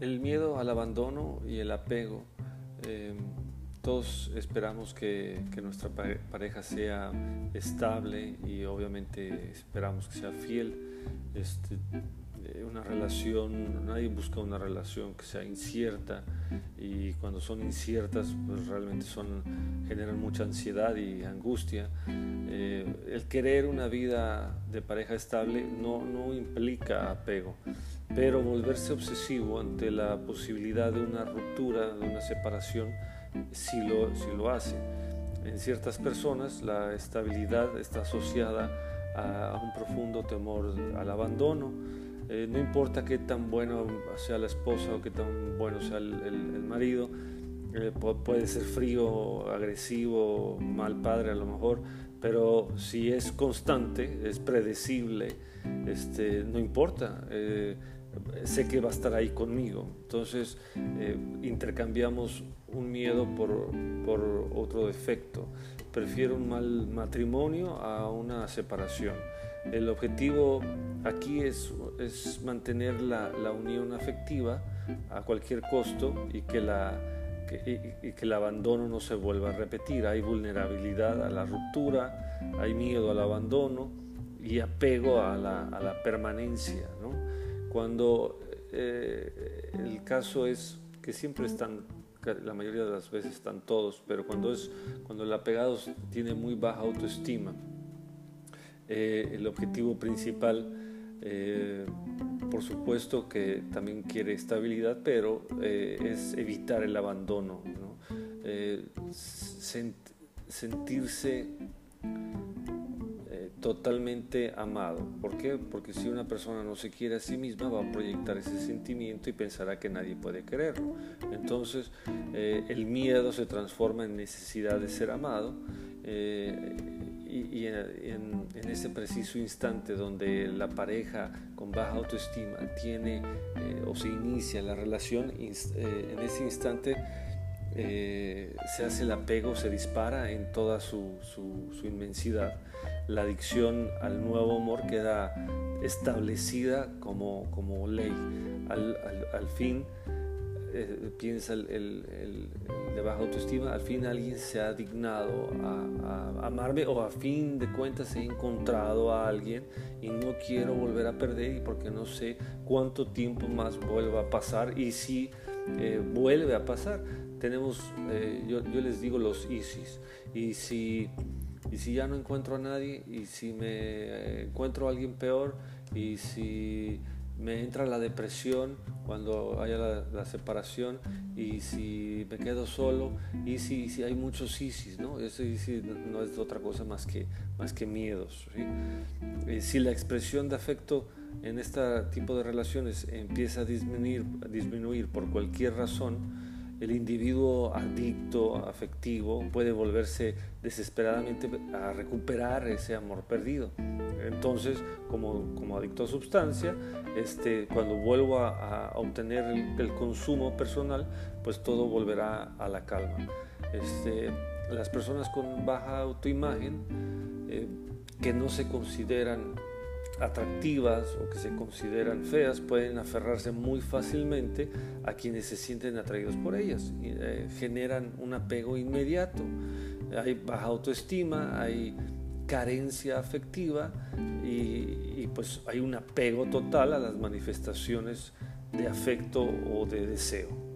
El miedo al abandono y el apego. Eh, todos esperamos que, nuestra pareja sea estable y obviamente esperamos que sea fiel. Este, eh, una relación, nadie busca una relación que sea incierta y cuando son inciertas pues realmente son, generan mucha ansiedad y angustia. Eh, el querer una vida de pareja estable no, no implica apego, pero volverse obsesivo ante la posibilidad de una ruptura, de una separación, sí lo, sí lo hace. En ciertas personas la estabilidad está asociada a, un profundo temor al abandono. Eh, no importa qué tan bueno sea la esposa o qué tan bueno sea el, marido, eh, puede ser frío, agresivo, mal padre a lo mejor, pero si es constante, es predecible, este, no importa. Eh, sé que va a estar ahí conmigo. Entonces eh, intercambiamos un miedo por, por, otro defecto. Prefiero un mal matrimonio a una separación. El objetivo aquí es, es mantener la, la, unión afectiva a cualquier costo y que, la, que, y, que el abandono no se vuelva a repetir. Hay vulnerabilidad a la ruptura, hay miedo al abandono y apego a la, a la permanencia. ¿no? Cuando eh, el caso es que siempre están, la mayoría de las veces están todos, pero cuando, es, cuando el apegado tiene muy baja autoestima, eh, el objetivo principal, eh, por supuesto que también quiere estabilidad, pero es evitar el abandono, sentirse totalmente amado. ¿Por qué? Porque si una persona no se quiere a sí misma, va a proyectar ese sentimiento y pensará que nadie puede quererlo. Entonces, eh, el miedo se transforma en necesidad de ser amado. Eh, y, en, ese preciso instante donde la pareja con baja autoestima tiene eh, o se inicia la relación, en ese instante se hace el apego, se dispara en toda su, inmensidad la adicción al nuevo amor queda establecida como, ley. Al, fin, eh, piensa el, el, de baja autoestima, al fin alguien se ha dignado a, amarme o a fin de cuentas he encontrado a alguien y no quiero volver a perder y porque no sé cuánto tiempo más vuelva a pasar y si eh, vuelve a pasar. Tenemos, eh, yo, yo les digo los ISIS y si y si ya no encuentro a nadie, y si me encuentro a alguien peor, y si me entra la depresión cuando haya la, separación, y si me quedo solo, y si, si hay muchos ISIS, ¿no? Ese ISIS no es otra cosa más que, más que miedos. ¿sí? si la expresión de afecto en este tipo de relaciones empieza a disminuir, a disminuir por cualquier razón, el individuo adicto, afectivo, puede volverse desesperadamente a recuperar ese amor perdido. Entonces, como, como adicto a sustancia, este, cuando vuelvo a, obtener el, consumo personal, pues todo volverá a la calma. Este, las personas con baja autoimagen, eh, que no se consideran atractivas o que se consideran feas pueden aferrarse muy fácilmente a quienes se sienten atraídos por ellas. Y, eh, generan un apego inmediato. Hay baja autoestima, hay carencia afectiva y, y, pues hay un apego total a las manifestaciones de afecto o de deseo.